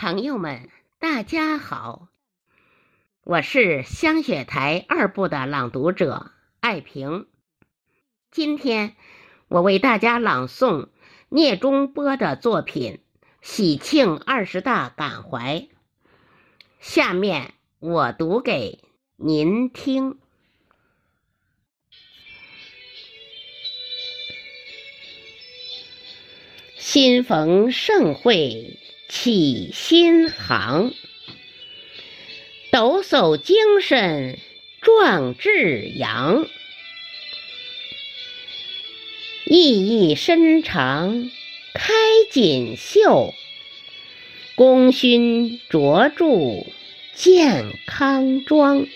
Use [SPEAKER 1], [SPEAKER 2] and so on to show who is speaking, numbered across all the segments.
[SPEAKER 1] 朋友们，大家好，我是香雪台二部的朗读者艾平。今天我为大家朗诵聂中波的作品《喜庆二十大感怀》，下面我读给您听。新逢盛会起新航，抖擞精神壮志扬，意义深长开锦绣，功勋卓著健康庄，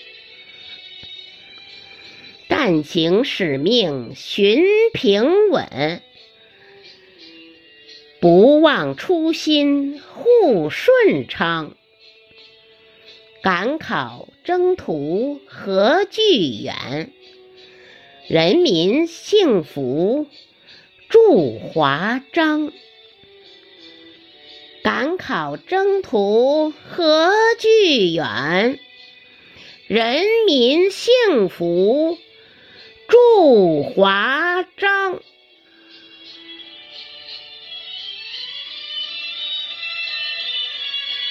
[SPEAKER 1] 但行使命寻平稳。不忘初心护顺昌，赶考征途何惧远？人民幸福祝华章。赶考征途何惧远？人民幸福祝华章。